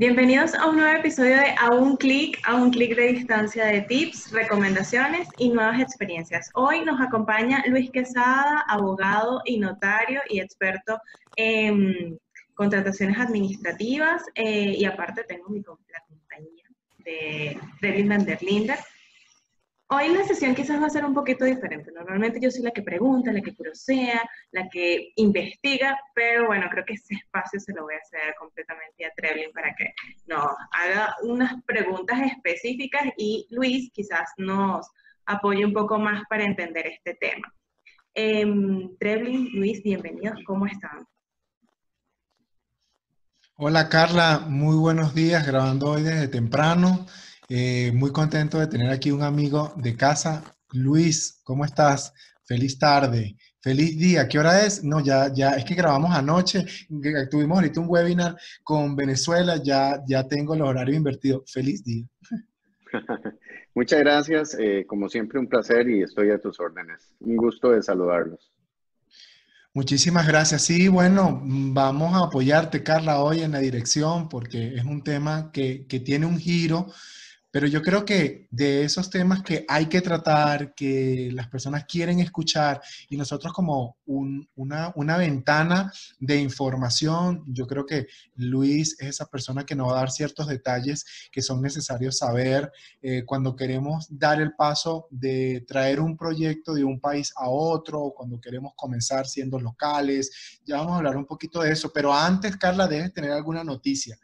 Bienvenidos a un nuevo episodio de A un clic, a un clic de distancia de tips, recomendaciones y nuevas experiencias. Hoy nos acompaña Luis Quesada, abogado y notario y experto en contrataciones administrativas eh, y aparte tengo mi, la compañía de Trevin Van der Linder Hoy la sesión quizás va a ser un poquito diferente. Normalmente yo soy la que pregunta, la que curosea, la que investiga, pero bueno, creo que ese espacio se lo voy a hacer completamente a Trevlin para que nos haga unas preguntas específicas y Luis quizás nos apoye un poco más para entender este tema. Eh, Luis, bienvenidos, ¿cómo están? Hola Carla, muy buenos días, grabando hoy desde temprano. Eh, muy contento de tener aquí un amigo de casa. Luis, ¿cómo estás? Feliz tarde, feliz día. ¿Qué hora es? No, ya, ya, es que grabamos anoche, tuvimos ahorita un webinar con Venezuela, ya, ya tengo los horarios invertidos. Feliz día. Muchas gracias, eh, como siempre un placer y estoy a tus órdenes. Un gusto de saludarlos. Muchísimas gracias. Sí, bueno, vamos a apoyarte, Carla, hoy en la dirección porque es un tema que, que tiene un giro pero yo creo que de esos temas que hay que tratar, que las personas quieren escuchar y nosotros como una, una, ventana de información, yo creo que Luis es esa persona que nos va a dar ciertos detalles que son necesarios saber eh, cuando queremos dar el paso de traer un proyecto de un país a otro, cuando queremos comenzar siendo locales. Ya vamos a hablar un poquito de eso, pero antes, Carla, debes tener alguna noticia.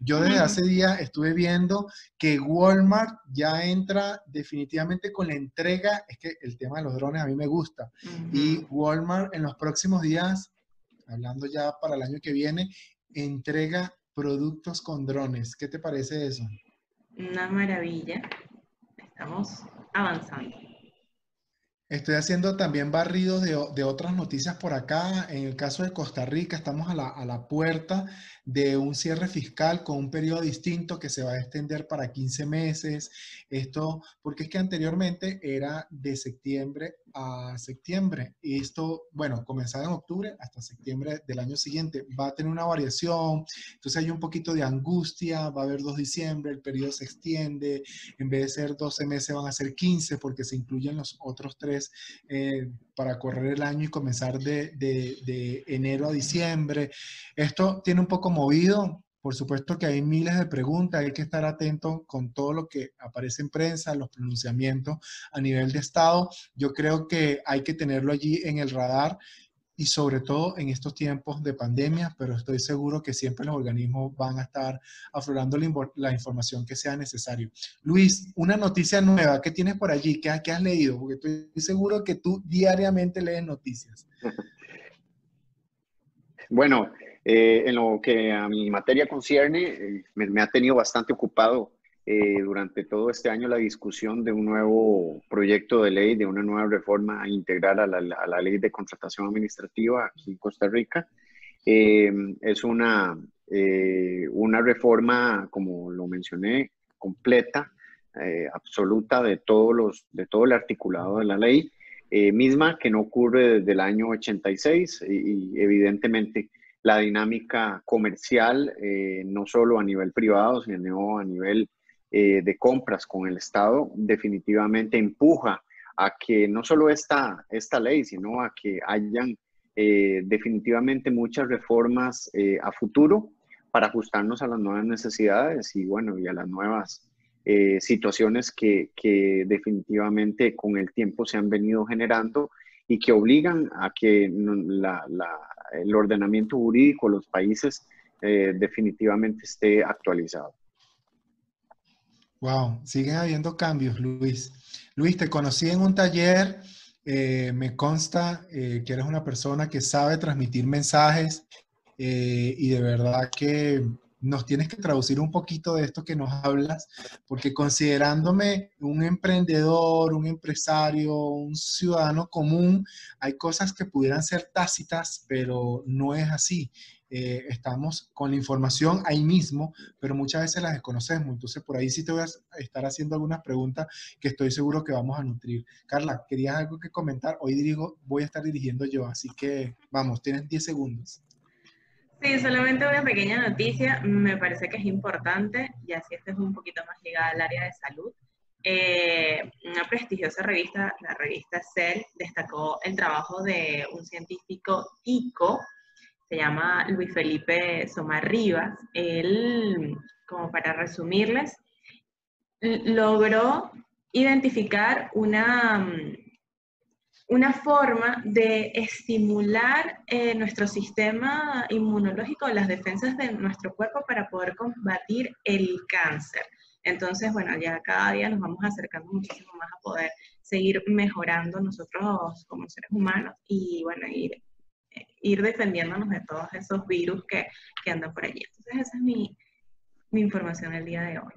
Yo desde hace días estuve viendo que Walmart ya entra definitivamente con la entrega, es que el tema de los drones a mí me gusta, y Walmart en los próximos días, hablando ya para el año que viene, entrega productos con drones. ¿Qué te parece eso? Una maravilla. Estamos avanzando. Estoy haciendo también barridos de, de, otras noticias por acá. En el caso de Costa Rica, estamos a la, a la, puerta de un cierre fiscal con un periodo distinto que se va a extender para 15 meses. Esto, porque es que anteriormente era de septiembre a septiembre. Y esto, bueno, comenzaba en octubre hasta septiembre del año siguiente. Va a tener una variación. Entonces hay un poquito de angustia. Va a haber 2 diciembre, el periodo se extiende. En vez de ser 12 meses, van a ser 15 porque se incluyen los otros tres eh, para correr el año y comenzar de, de, enero a diciembre. Esto tiene un poco movido, por supuesto que hay miles de preguntas, hay que estar atento con todo lo que aparece en prensa, los pronunciamientos a nivel de Estado. Yo creo que hay que tenerlo allí en el radar y sobre todo en estos tiempos de pandemia, pero estoy seguro que siempre los organismos van a estar aflorando la, información que sea necesario. Luis, una noticia nueva, ¿qué tienes por allí? ¿Qué, has leído? Porque estoy seguro que tú diariamente lees noticias. Bueno, eh, en lo que a mi materia concierne, eh, me, ha tenido bastante ocupado eh, durante todo este año la discusión de un nuevo proyecto de ley, de una nueva reforma integral a la, ley de contratación administrativa aquí en Costa Rica. Eh, es una, eh, una reforma, como lo mencioné, completa, absoluta de, todos los, de todo el articulado de la ley, misma que no ocurre desde el año 86 y, y evidentemente la dinámica comercial, no solo a nivel privado, sino a nivel eh, de compras con el Estado definitivamente empuja a que no solo esta, esta ley, sino a que hayan eh, definitivamente muchas reformas eh, a futuro para ajustarnos a las nuevas necesidades y bueno, y a las nuevas situaciones que, que, definitivamente con el tiempo se han venido generando y que obligan a que la, el ordenamiento jurídico de los países definitivamente esté actualizado. Wow, siguen habiendo cambios, Luis. Luis, te conocí en un taller, eh, me consta eh, que eres una persona que sabe transmitir mensajes eh, y de verdad que nos tienes que traducir un poquito de esto que nos hablas, porque considerándome un emprendedor, un empresario, un ciudadano común, hay cosas que pudieran ser tácitas, pero no es así. Eh, estamos con la información ahí mismo, pero muchas veces las desconocemos. Entonces, por ahí sí te voy a estar haciendo algunas preguntas que estoy seguro que vamos a nutrir. Carla, ¿querías algo que comentar? Hoy dirigo, voy a estar dirigiendo yo, así que vamos, tienes 10 segundos. Sí, solamente una pequeña noticia, me parece que es importante, y así este es un poquito más ligada al área de salud. Eh, una prestigiosa revista, la revista Cell, destacó el trabajo de un científico tico, se llama Luis Felipe Somarribas. Él, como para resumirles, logró identificar una una forma de estimular eh, nuestro sistema inmunológico, las defensas de nuestro cuerpo para poder combatir el cáncer. Entonces, bueno, ya cada día nos vamos acercando muchísimo más a poder seguir mejorando nosotros como seres humanos y, bueno, ir, ir defendiéndonos de todos esos virus que, que andan por allí. Entonces, esa es mi, mi información el día de hoy.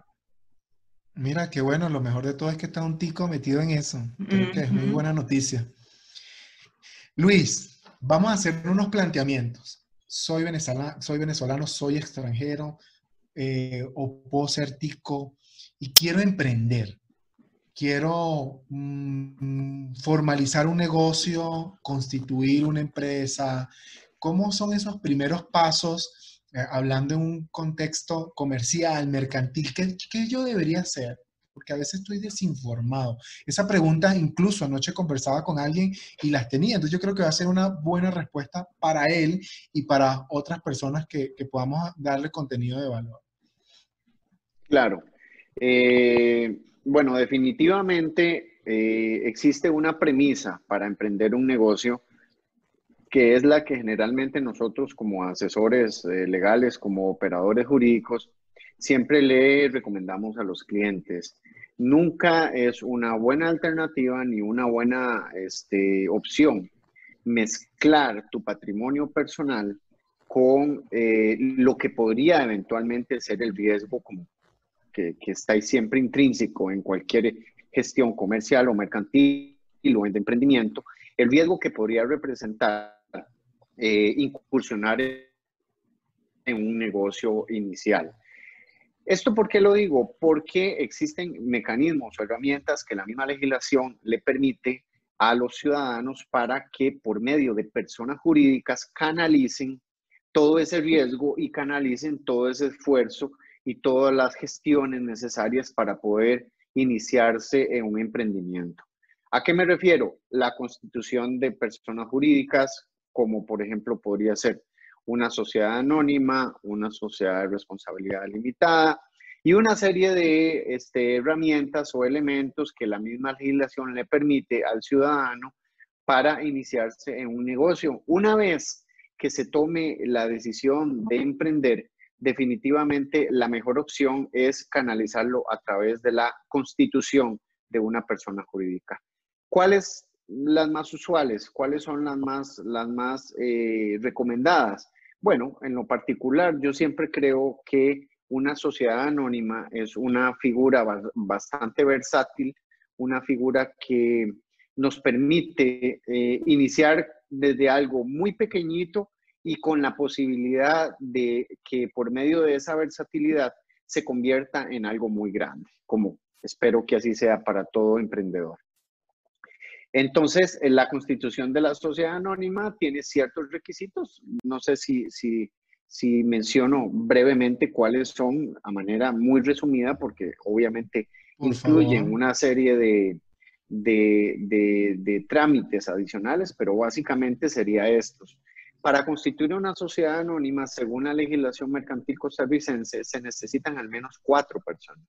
Mira, qué bueno, lo mejor de todo es que está un tico metido en eso. Creo que es muy buena noticia. Luis, vamos a hacer unos planteamientos. Soy venezolano, soy, venezolano, soy extranjero, eh, o puedo ser tico y quiero emprender. Quiero mm, formalizar un negocio, constituir una empresa. ¿Cómo son esos primeros pasos, eh, hablando en un contexto comercial, mercantil? ¿Qué, ¿Qué yo debería hacer? porque a veces estoy desinformado. Esa pregunta incluso anoche conversaba con alguien y las tenía, entonces yo creo que va a ser una buena respuesta para él y para otras personas que, podamos darle contenido de valor. Claro. Eh, bueno, definitivamente eh, existe una premisa para emprender un negocio que es la que generalmente nosotros como asesores eh, legales, como operadores jurídicos, siempre le recomendamos a los clientes. Nunca es una buena alternativa ni una buena este, opción mezclar tu patrimonio personal con eh, lo que podría eventualmente ser el riesgo como que, está ahí siempre intrínseco en cualquier gestión comercial o mercantil o de emprendimiento, el riesgo que podría representar eh, incursionar en un negocio inicial. ¿Esto por qué lo digo? Porque existen mecanismos o herramientas que la misma legislación le permite a los ciudadanos para que por medio de personas jurídicas canalicen todo ese riesgo y canalicen todo ese esfuerzo y todas las gestiones necesarias para poder iniciarse en un emprendimiento. ¿A qué me refiero? La constitución de personas jurídicas, como por ejemplo podría ser una sociedad anónima, una sociedad de responsabilidad limitada y una serie de este, herramientas o elementos que la misma legislación le permite al ciudadano para iniciarse en un negocio. Una vez que se tome la decisión de emprender, definitivamente la mejor opción es canalizarlo a través de la constitución de una persona jurídica. ¿Cuáles las más usuales? ¿Cuáles son las más, las más eh, recomendadas? Bueno, en lo particular, yo siempre creo que una sociedad anónima es una figura bastante versátil, una figura que nos permite eh, iniciar desde algo muy pequeñito y con la posibilidad de que por medio de esa versatilidad se convierta en algo muy grande, como espero que así sea para todo emprendedor. Entonces, la constitución de la sociedad anónima tiene ciertos requisitos. No sé si, si, si menciono brevemente cuáles son a manera muy resumida, porque obviamente incluyen una serie de, de, de, trámites adicionales, pero básicamente sería estos. Para constituir una sociedad anónima, según la legislación mercantil costarricense, se necesitan al menos cuatro personas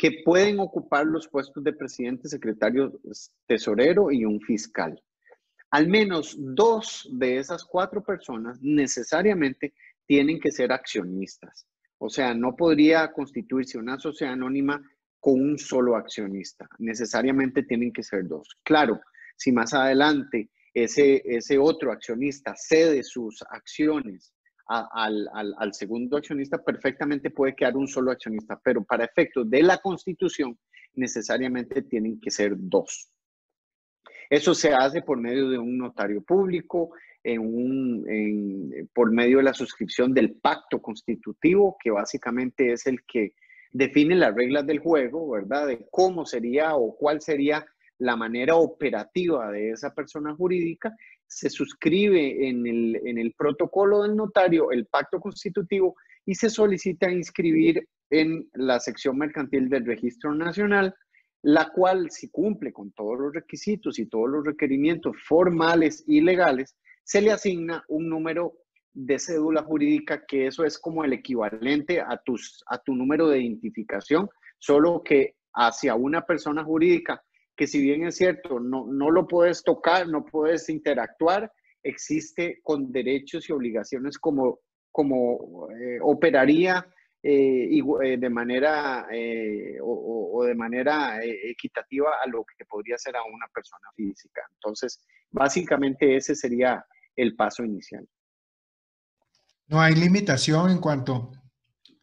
que pueden ocupar los puestos de presidente, secretario, tesorero y un fiscal. Al menos dos de esas cuatro personas necesariamente tienen que ser accionistas. O sea, no podría constituirse una sociedad anónima con un solo accionista. Necesariamente tienen que ser dos. Claro, si más adelante ese, ese otro accionista cede sus acciones al, segundo accionista, perfectamente puede quedar un solo accionista, pero para efectos de la constitución necesariamente tienen que ser dos. Eso se hace por medio de un notario público, en un, por medio de la suscripción del pacto constitutivo, que básicamente es el que define las reglas del juego, ¿verdad? De cómo sería o cuál sería la manera operativa de esa persona jurídica, se suscribe en el, en el protocolo del notario el pacto constitutivo y se solicita inscribir en la sección mercantil del registro nacional, la cual si cumple con todos los requisitos y todos los requerimientos formales y legales, se le asigna un número de cédula jurídica, que eso es como el equivalente a, tus, a tu número de identificación, solo que hacia una persona jurídica, que si bien es cierto, no, no lo puedes tocar, no puedes interactuar, existe con derechos y obligaciones como, como eh, operaría eh, eh, de manera o, o, de manera equitativa a lo que podría ser a una persona física. Entonces, básicamente ese sería el paso inicial. No hay limitación en cuanto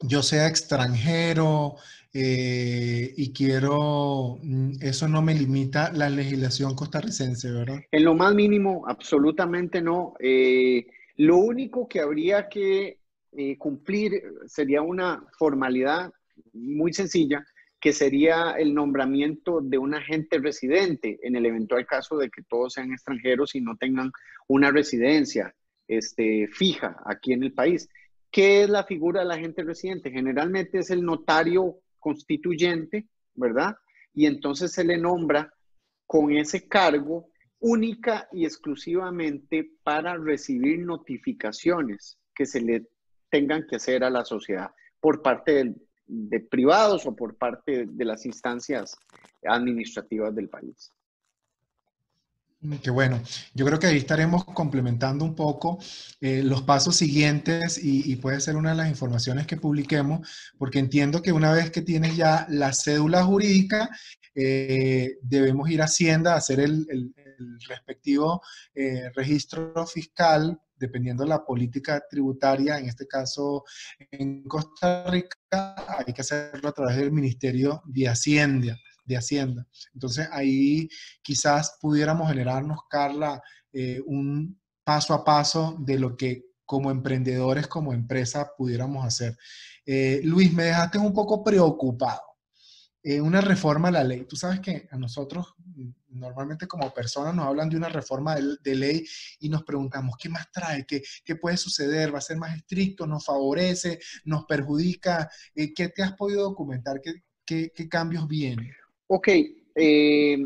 yo sea extranjero eh, y quiero, mm, eso no me limita la legislación costarricense, ¿verdad? En lo más mínimo, absolutamente no. Eh, lo único que habría que eh, cumplir sería una formalidad muy sencilla, que sería el nombramiento de un agente residente en el eventual caso de que todos sean extranjeros y no tengan una residencia este, fija aquí en el país. ¿Qué es la figura del agente residente? Generalmente es el notario constituyente, ¿verdad? Y entonces se le nombra con ese cargo única y exclusivamente para recibir notificaciones que se le tengan que hacer a la sociedad por parte de privados o por parte de las instancias administrativas del país. Mm, qué bueno. Yo creo que ahí estaremos complementando un poco eh, los pasos siguientes y, puede ser una de las informaciones que publiquemos, porque entiendo que una vez que tienes ya la cédula jurídica, eh, debemos ir a Hacienda a hacer el, respectivo eh, registro fiscal, dependiendo de la política tributaria, en este caso en Costa Rica, hay que hacerlo a través del Ministerio de Hacienda de Hacienda. Entonces ahí quizás pudiéramos generarnos, Carla, eh, un paso a paso de lo que como emprendedores, como empresa, pudiéramos hacer. Eh, Luis, me dejaste un poco preocupado. Eh, una reforma a la ley. Tú sabes que a nosotros normalmente como personas nos hablan de una reforma de, ley y nos preguntamos, ¿qué más trae? ¿Qué, ¿Qué, puede suceder? ¿Va a ser más estricto? ¿Nos favorece? ¿Nos perjudica? ¿Qué te has podido documentar? ¿Qué, qué, qué cambios vienen? Ok, eh,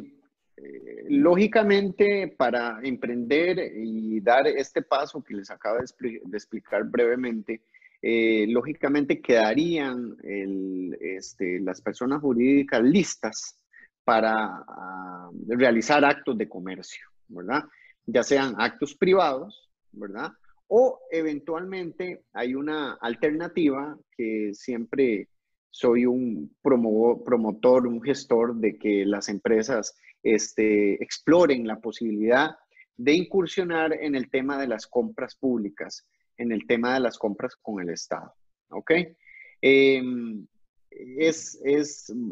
lógicamente para emprender y dar este paso que les acabo de, explicar brevemente, eh, lógicamente quedarían este, las personas jurídicas listas para ah, realizar actos de comercio, ¿verdad? Ya sean actos privados, ¿verdad? O eventualmente hay una alternativa que siempre soy un promotor, un gestor de que las empresas este, exploren la posibilidad de incursionar en el tema de las compras públicas, en el tema de las compras con el Estado. ¿Ok? Em, es,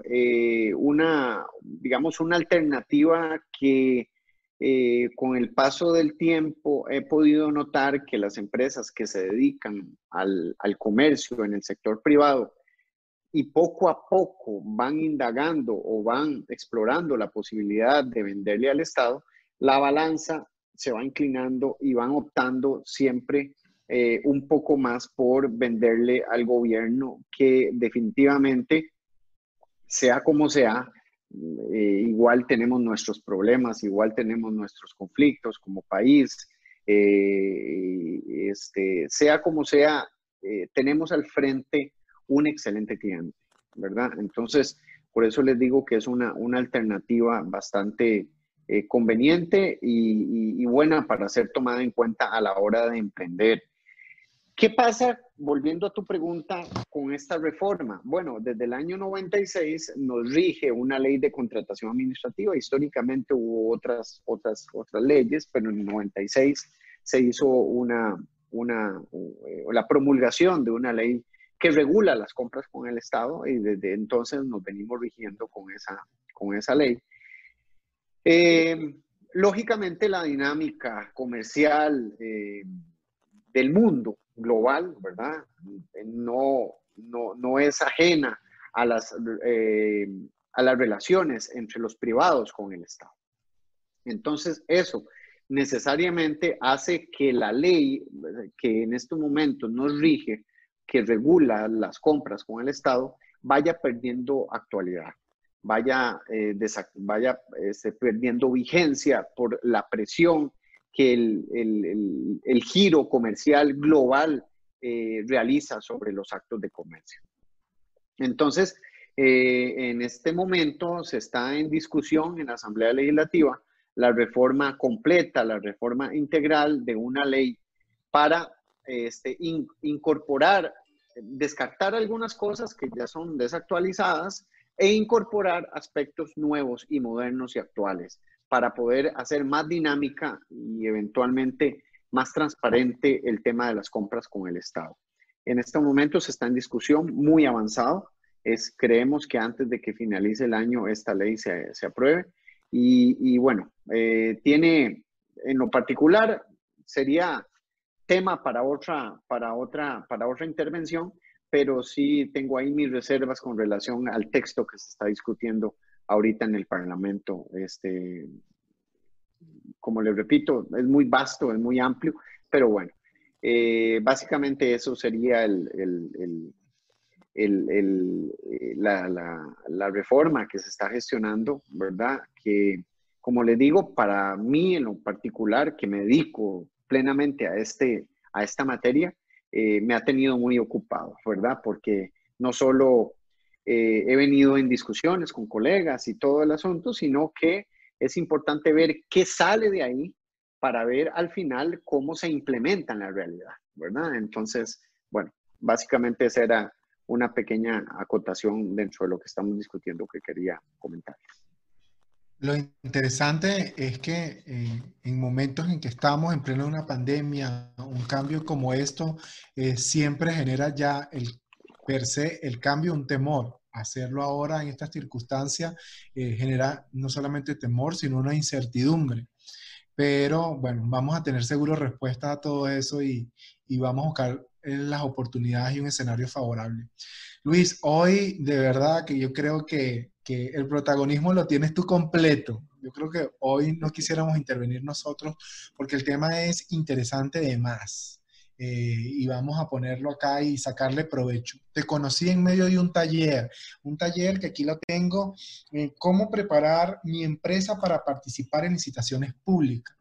eh, una, digamos, una alternativa que eh, con el paso del tiempo he podido notar que las empresas que se dedican al, al comercio en el sector privado y poco a poco van indagando o van explorando la posibilidad de venderle al Estado, la balanza se va inclinando y van optando siempre eh, un poco más por venderle al gobierno que definitivamente, sea como sea, eh, igual tenemos nuestros problemas, igual tenemos nuestros conflictos como país, eh, este, sea como sea, tenemos al frente un excelente cliente, ¿verdad? Entonces, por eso les digo que es una, alternativa bastante eh, conveniente y, buena para ser tomada en cuenta a la hora de emprender. ¿Qué pasa, volviendo a tu pregunta, con esta reforma? Bueno, desde el año 96 nos rige una ley de contratación administrativa. Históricamente hubo otras, otras, otras leyes, pero en el 96 se hizo una, una, eh, la promulgación de una ley que regula las compras con el Estado y desde entonces nos venimos rigiendo con esa, con esa ley. Eh, lógicamente la dinámica comercial eh, del mundo global, ¿verdad? No, no, no es ajena a las, eh, a las relaciones entre los privados con el Estado. Entonces, eso necesariamente hace que la ley que en estos momentos nos rige, que regula las compras con el Estado, vaya perdiendo actualidad, vaya, eh, vaya este, perdiendo vigencia por la presión que el, giro comercial global eh, realiza sobre los actos de comercio. Entonces, eh, en este momento se está en discusión en la Asamblea Legislativa la reforma completa, la reforma integral de una ley para este, incorporar, descartar algunas cosas que ya son desactualizadas e incorporar aspectos nuevos y modernos y actuales para poder hacer más dinámica y eventualmente más transparente el tema de las compras con el Estado. En este momento se está en discusión muy avanzado. Es, creemos que antes de que finalice el año esta ley se, se apruebe. Y, bueno, eh, tiene, en lo particular, sería tema para otra, para, otra, para otra intervención, pero sí tengo ahí mis reservas con relación al texto que se está discutiendo ahorita en el Parlamento. Este, como les repito, es muy vasto, es muy amplio, pero bueno, eh, básicamente eso sería el, el, el, eh, la, la, la, reforma que se está gestionando, ¿verdad? Que, como le digo, para mí en lo particular, que me dedico plenamente a, este, a esta materia, eh, me ha tenido muy ocupado, ¿verdad? Porque no solo he venido en discusiones con colegas y todo el asunto, sino que es importante ver qué sale de ahí para ver al final cómo se implementa en la realidad, ¿verdad? Entonces, bueno, básicamente esa era una pequeña acotación dentro de lo que estamos discutiendo que quería comentar. Lo interesante es que eh, en momentos en que estamos en pleno de una pandemia, un cambio como esto eh, siempre genera ya el per el cambio un temor hacerlo ahora en estas circunstancias eh, genera no solamente temor, sino una incertidumbre. Pero bueno, vamos a tener seguro respuesta a todo eso y, vamos a buscar las oportunidades y un escenario favorable. Luis, hoy de verdad que yo creo que, el protagonismo lo tienes tú completo. Yo creo que hoy no quisiéramos intervenir nosotros porque el tema es interesante de más. Eh, y vamos a ponerlo acá y sacarle provecho. Te conocí en medio de un taller, un taller que aquí lo tengo, eh, cómo preparar mi empresa para participar en licitaciones públicas.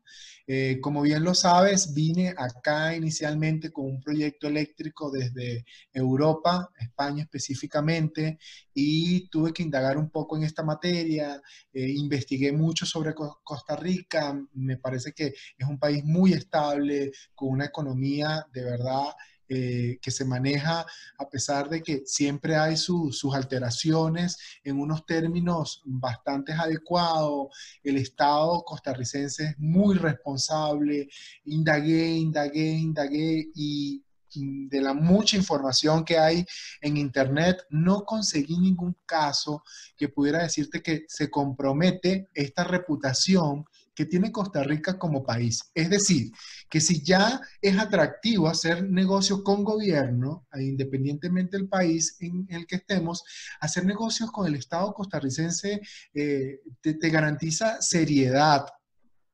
Eh, como bien lo sabes, vine acá inicialmente con un proyecto eléctrico desde Europa, España específicamente, y tuve que indagar un poco en esta materia, eh, investigué mucho sobre Costa Rica, me parece que es un país muy estable, con una economía de verdad eh, que se maneja a pesar de que siempre hay sus alteraciones en unos términos bastante adecuados. El Estado costarricense es muy responsable. Indagué, indagué, indagué y de la mucha información que hay en Internet, no conseguí ningún caso que pudiera decirte que se compromete esta reputación que tiene Costa Rica como país. Es decir, que si ya es atractivo hacer negocio con gobierno, e independientemente del país en el que estemos, hacer negocios con el Estado costarricense eh, te, garantiza seriedad,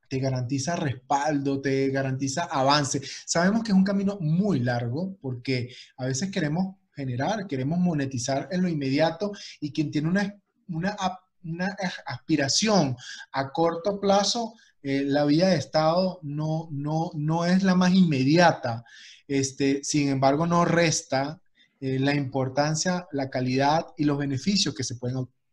te garantiza respaldo, te garantiza avance. Sabemos que es un camino muy largo porque a veces queremos generar, queremos monetizar en lo inmediato y quien tiene una, una una aspiración a corto plazo, eh, la vía de Estado no, no, no es la más inmediata. Este, sin embargo, no resta eh, la importancia, la calidad y los beneficios que se pueden obtener.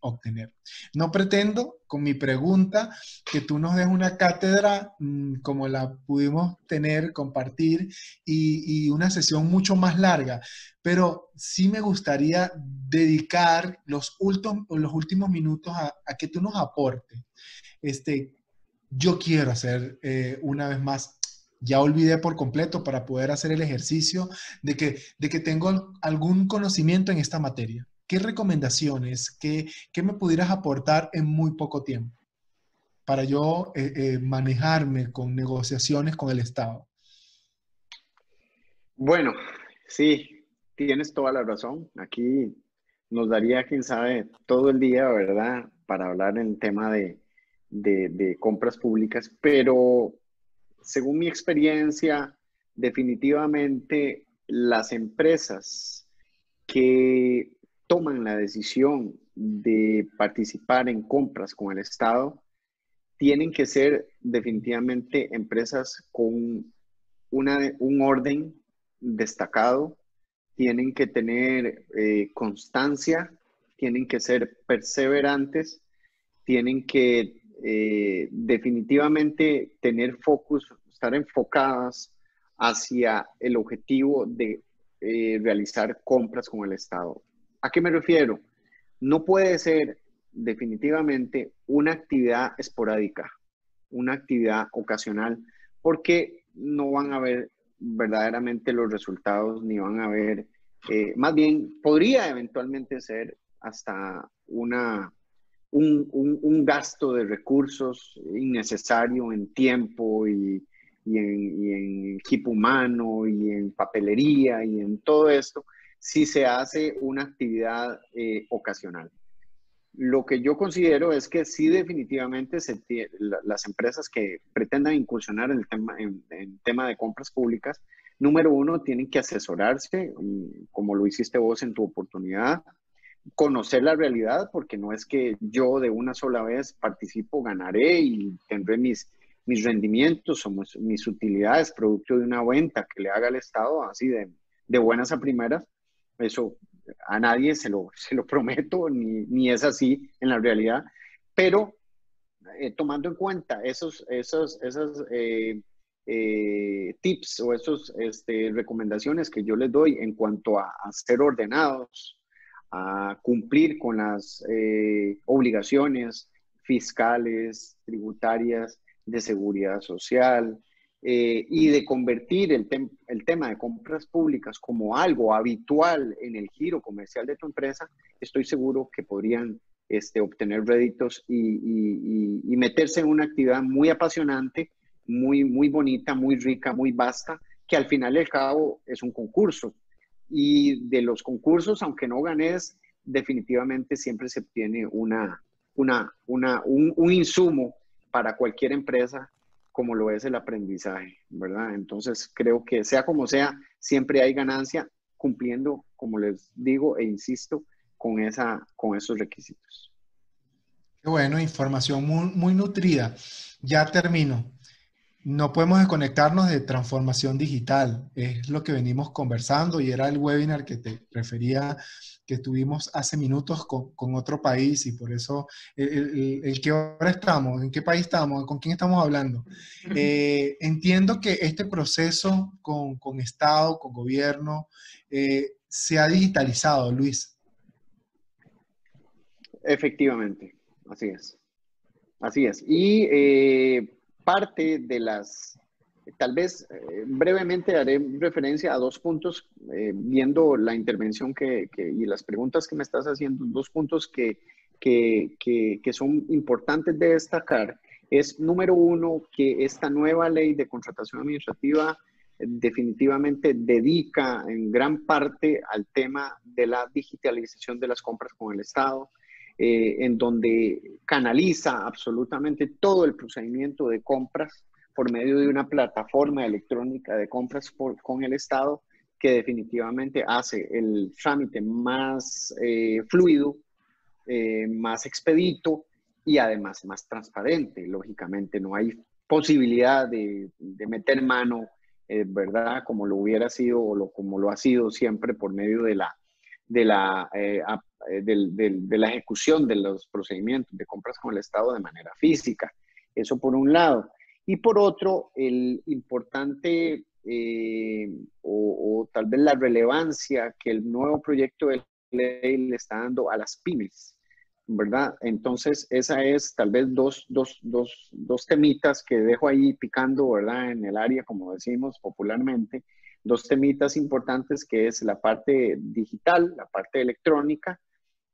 No pretendo con mi pregunta que tú nos des una cátedra mm, como la pudimos tener, compartir y, una sesión mucho más larga, pero sí me gustaría dedicar los, los últimos minutos a, que tú nos aportes. Este, yo quiero hacer eh, una vez más ya olvidé por completo para poder hacer el ejercicio de que, de que tengo algún conocimiento en esta materia. ¿Qué recomendaciones, qué, me pudieras aportar en muy poco tiempo para yo eh, eh, manejarme con negociaciones con el Estado? Bueno, sí, tienes toda la razón. Aquí nos daría, quién sabe, todo el día, ¿verdad? Para hablar en tema de, de, compras públicas, pero según mi experiencia, definitivamente las empresas que toman la decisión de participar en compras con el Estado tienen que ser definitivamente empresas con un orden destacado, tienen que tener eh, constancia, tienen que ser perseverantes, tienen que eh, definitivamente tener focus, estar enfocadas hacia el objetivo de eh, realizar compras con el Estado. ¿A qué me refiero? No puede ser definitivamente una actividad esporádica, una actividad ocasional, porque no van a ver verdaderamente los resultados ni van a ver, eh, más bien podría eventualmente ser hasta una un, gasto de recursos innecesario en tiempo y, en, equipo humano y en papelería y en todo esto si se hace una actividad eh, ocasional. Lo que yo considero es que sí definitivamente se, las empresas que pretendan incursionar en el tema, en, en tema de compras públicas, número uno, tienen que asesorarse, mm, como lo hiciste vos en tu oportunidad, conocer la realidad, porque no es que yo de una sola vez participo, ganaré y tendré mis, mis rendimientos o mis, utilidades producto de una venta que le haga el Estado, así de, de buenas a primeras. Eso a nadie se lo, se lo prometo, ni, ni es así en la realidad. Pero eh, tomando en cuenta esos, esos, esos eh, eh, tips o esas este, recomendaciones que yo les doy en cuanto a, ser ordenados, a cumplir con las obligaciones fiscales, tributarias, de seguridad social eh, y de convertir el, el, tema de compras públicas como algo habitual en el giro comercial de tu empresa, estoy seguro que podrían este, obtener réditos y, y, meterse en una actividad muy apasionante, muy, muy bonita, muy rica, muy vasta, que al final del cabo es un concurso. Y de los concursos, aunque no ganes, definitivamente siempre se obtiene una, una, una, un, insumo para cualquier empresa como lo es el aprendizaje, ¿verdad? Entonces creo que sea como sea, siempre hay ganancia cumpliendo, como les digo e insisto, con, esa, con esos requisitos. Qué bueno, información muy, muy nutrida. Ya termino. No podemos desconectarnos de transformación digital. Es lo que venimos conversando y era el webinar que te refería que tuvimos hace minutos con, otro país y por eso el, qué hora estamos, en qué país estamos, con quién estamos hablando. Eh, entiendo que este proceso con, Estado, con gobierno, eh, se ha digitalizado, Luis. Efectivamente, así es. Así es. Y eh, parte de las, tal vez eh, brevemente haré referencia a dos puntos, eh, viendo la intervención que, y las preguntas que me estás haciendo, dos puntos que, que, que, son importantes de destacar. Es número uno, que esta nueva ley de contratación administrativa eh, definitivamente dedica en gran parte al tema de la digitalización de las compras con el Estado eh, en donde canaliza absolutamente todo el procedimiento de compras por medio de una plataforma electrónica de compras con el Estado que definitivamente hace el trámite más eh, fluido, eh, más expedito y además más transparente. Lógicamente, no hay posibilidad de, meter mano, ¿verdad? Como lo hubiera sido o lo, como lo ha sido siempre por medio de la, de la eh, de la ejecución de los procedimientos de compras con el Estado de manera física. Eso por un lado. Y por otro, el importante eh, o, tal vez la relevancia que el nuevo proyecto de ley le está dando a las pymes, ¿verdad? Entonces, esa es tal vez dos, dos, dos, dos temitas que dejo ahí picando, ¿verdad? En el área, como decimos popularmente, dos temitas importantes que es la parte digital, la parte electrónica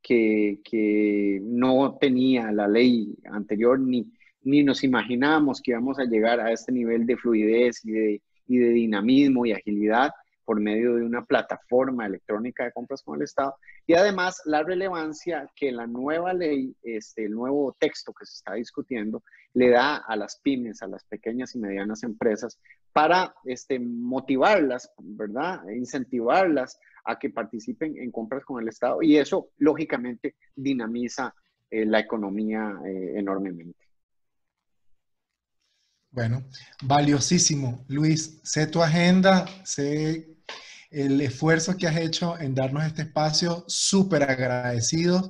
que, no tenía la ley anterior ni, ni nos imaginábamos que íbamos a llegar a este nivel de fluidez y de, y de dinamismo y agilidad por medio de una plataforma electrónica de compras con el Estado y además la relevancia que la nueva ley, este, el nuevo texto que se está discutiendo, le da a las pymes, a las pequeñas y medianas empresas para este, motivarlas, ¿verdad? E incentivarlas a que participen en compras con el Estado y eso, lógicamente, dinamiza eh, la economía eh, enormemente. Bueno, valiosísimo. Luis, sé tu agenda, sé el esfuerzo que has hecho en darnos este espacio, súper agradecidos.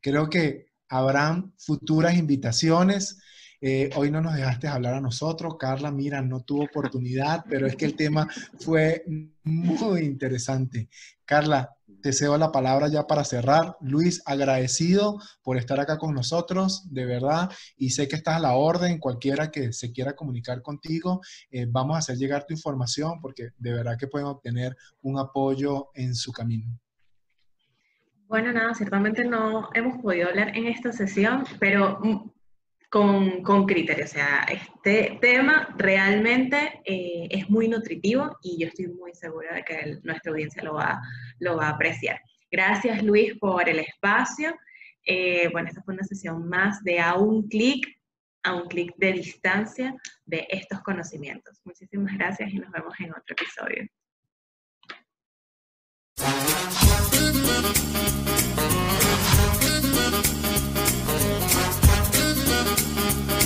Creo que habrán futuras invitaciones. Eh, hoy no nos dejaste hablar a nosotros. Carla, mira, no tuvo oportunidad, pero es que el tema fue muy interesante. Carla, te cedo la palabra ya para cerrar. Luis, agradecido por estar acá con nosotros, de verdad, y sé que estás a la orden, cualquiera que se quiera comunicar contigo, eh, vamos a hacer llegar tu información porque de verdad que pueden obtener un apoyo en su camino. Bueno, nada, ciertamente no hemos podido hablar en esta sesión, pero con, con criterio. O sea, este tema realmente eh, es muy nutritivo y yo estoy muy segura de que nuestra audiencia lo va, lo va a apreciar. Gracias Luis por el espacio. Eh, bueno, esta fue una sesión más de a un clic, a un clic de distancia de estos conocimientos. Muchísimas gracias y nos vemos en otro episodio. Música